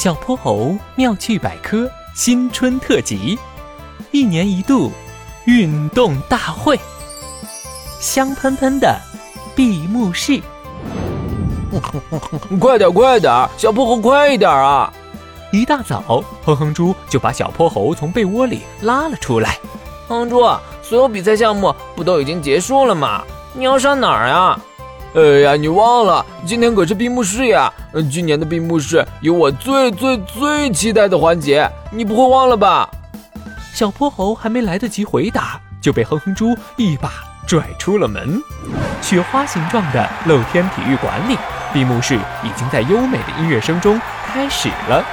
小泼猴妙趣百科新春特辑，一年一度运动大会，香喷喷的闭幕式。快点，快点，小泼猴，快一点啊！一大早，哼哼猪就把小泼猴从被窝里拉了出来。哼哼猪，所有比赛项目不都已经结束了吗？你要上哪儿呀？哎呀，你忘了，今天可是闭幕式呀！今年的闭幕式有我最最最期待的环节，你不会忘了吧？小泼猴还没来得及回答，就被哼哼猪一把拽出了门。雪花形状的露天体育馆里，闭幕式已经在优美的音乐声中开始了。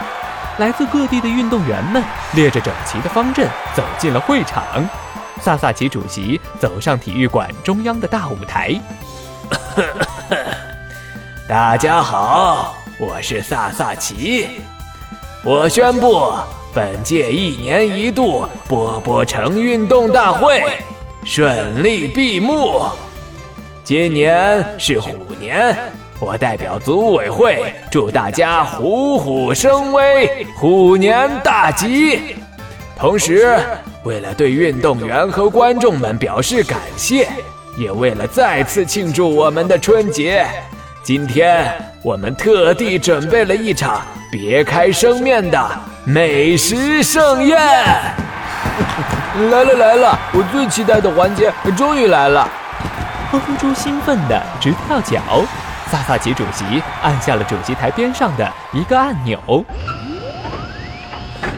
来自各地的运动员们列着整齐的方阵走进了会场。萨萨奇主席走上体育馆中央的大舞台。大家好，我是萨萨奇。我宣布，本届一年一度波波城运动大会顺利闭幕。今年是虎年，我代表组委会祝大家虎虎生威，虎年大吉。同时，为了对运动员和观众们表示感谢。也为了再次庆祝我们的春节，今天我们特地准备了一场别开生面的美食盛宴。来了来了，我最期待的环节终于来了！哼哼猪兴奋的直跳脚。萨萨奇主席按下了主席台边上的一个按钮，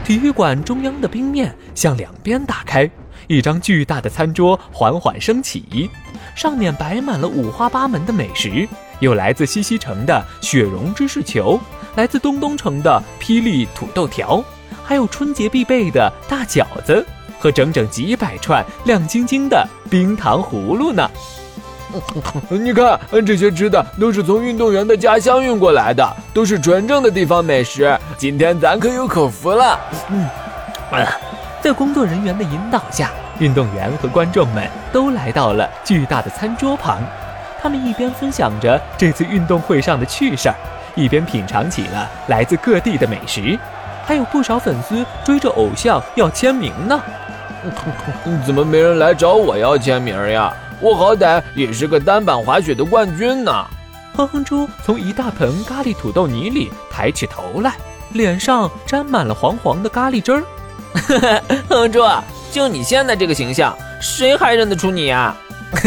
体育馆中央的冰面向两边打开。一张巨大的餐桌缓缓升起，上面摆满了五花八门的美食，有来自西西城的雪绒芝士球，来自东东城的霹雳土豆条，还有春节必备的大饺子和整整几百串亮晶晶的冰糖葫芦呢。你看，这些吃的都是从运动员的家乡运过来的，都是纯正的地方美食。今天咱可有口福了。嗯。在工作人员的引导下，运动员和观众们都来到了巨大的餐桌旁。他们一边分享着这次运动会上的趣事儿，一边品尝起了来自各地的美食。还有不少粉丝追着偶像要签名呢。怎么没人来找我要签名呀？我好歹也是个单板滑雪的冠军呢。哼哼猪从一大盆咖喱土豆泥里抬起头来，脸上沾满了黄黄的咖喱汁儿。哼哼猪，就你现在这个形象，谁还认得出你呀？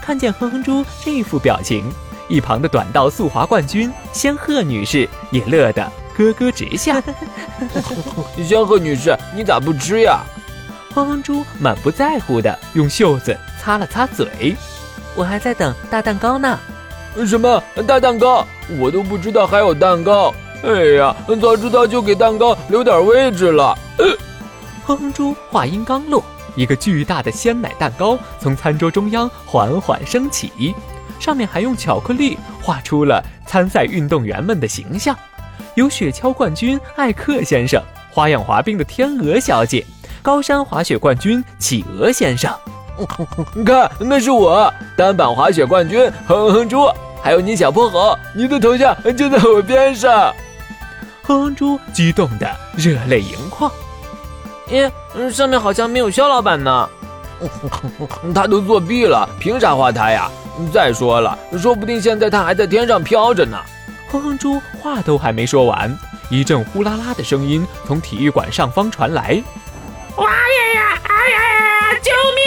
看见哼哼猪这副表情，一旁的短道速滑冠军仙鹤女士也乐得咯咯直笑。仙鹤女士，你咋不吃呀？哼哼猪满不在乎的用袖子擦了擦嘴，我还在等大蛋糕呢。什么大蛋糕？我都不知道还有蛋糕。哎呀，早知道就给蛋糕留点位置了。哼哼猪话音刚落，一个巨大的鲜奶蛋糕从餐桌中央缓缓升起，上面还用巧克力画出了参赛运动员们的形象，有雪橇冠军艾克先生、花样滑冰的天鹅小姐、高山滑雪冠军企鹅先生。你看，那是我单板滑雪冠军哼哼猪，还有你小泼猴，你的头像就在我边上。哼哼猪激动的热泪盈眶，咦，上面好像没有肖老板呢，他都作弊了，凭啥画他呀？再说了，说不定现在他还在天上飘着呢。哼哼猪话都还没说完，一阵呼啦啦的声音从体育馆上方传来：“哇呀呀！哎呀呀！救命！”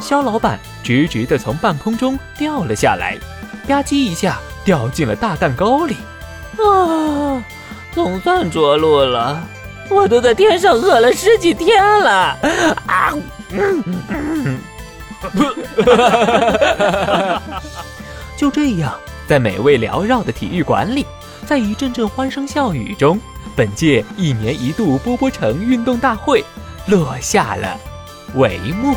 肖老板直直的从半空中掉了下来。吧唧一下掉进了大蛋糕里，啊，总算着陆了！我都在天上饿了十几天了，啊！就这样，在美味缭绕的体育馆里，在一阵阵欢声笑语中，本届一年一度波波城运动大会落下了帷幕。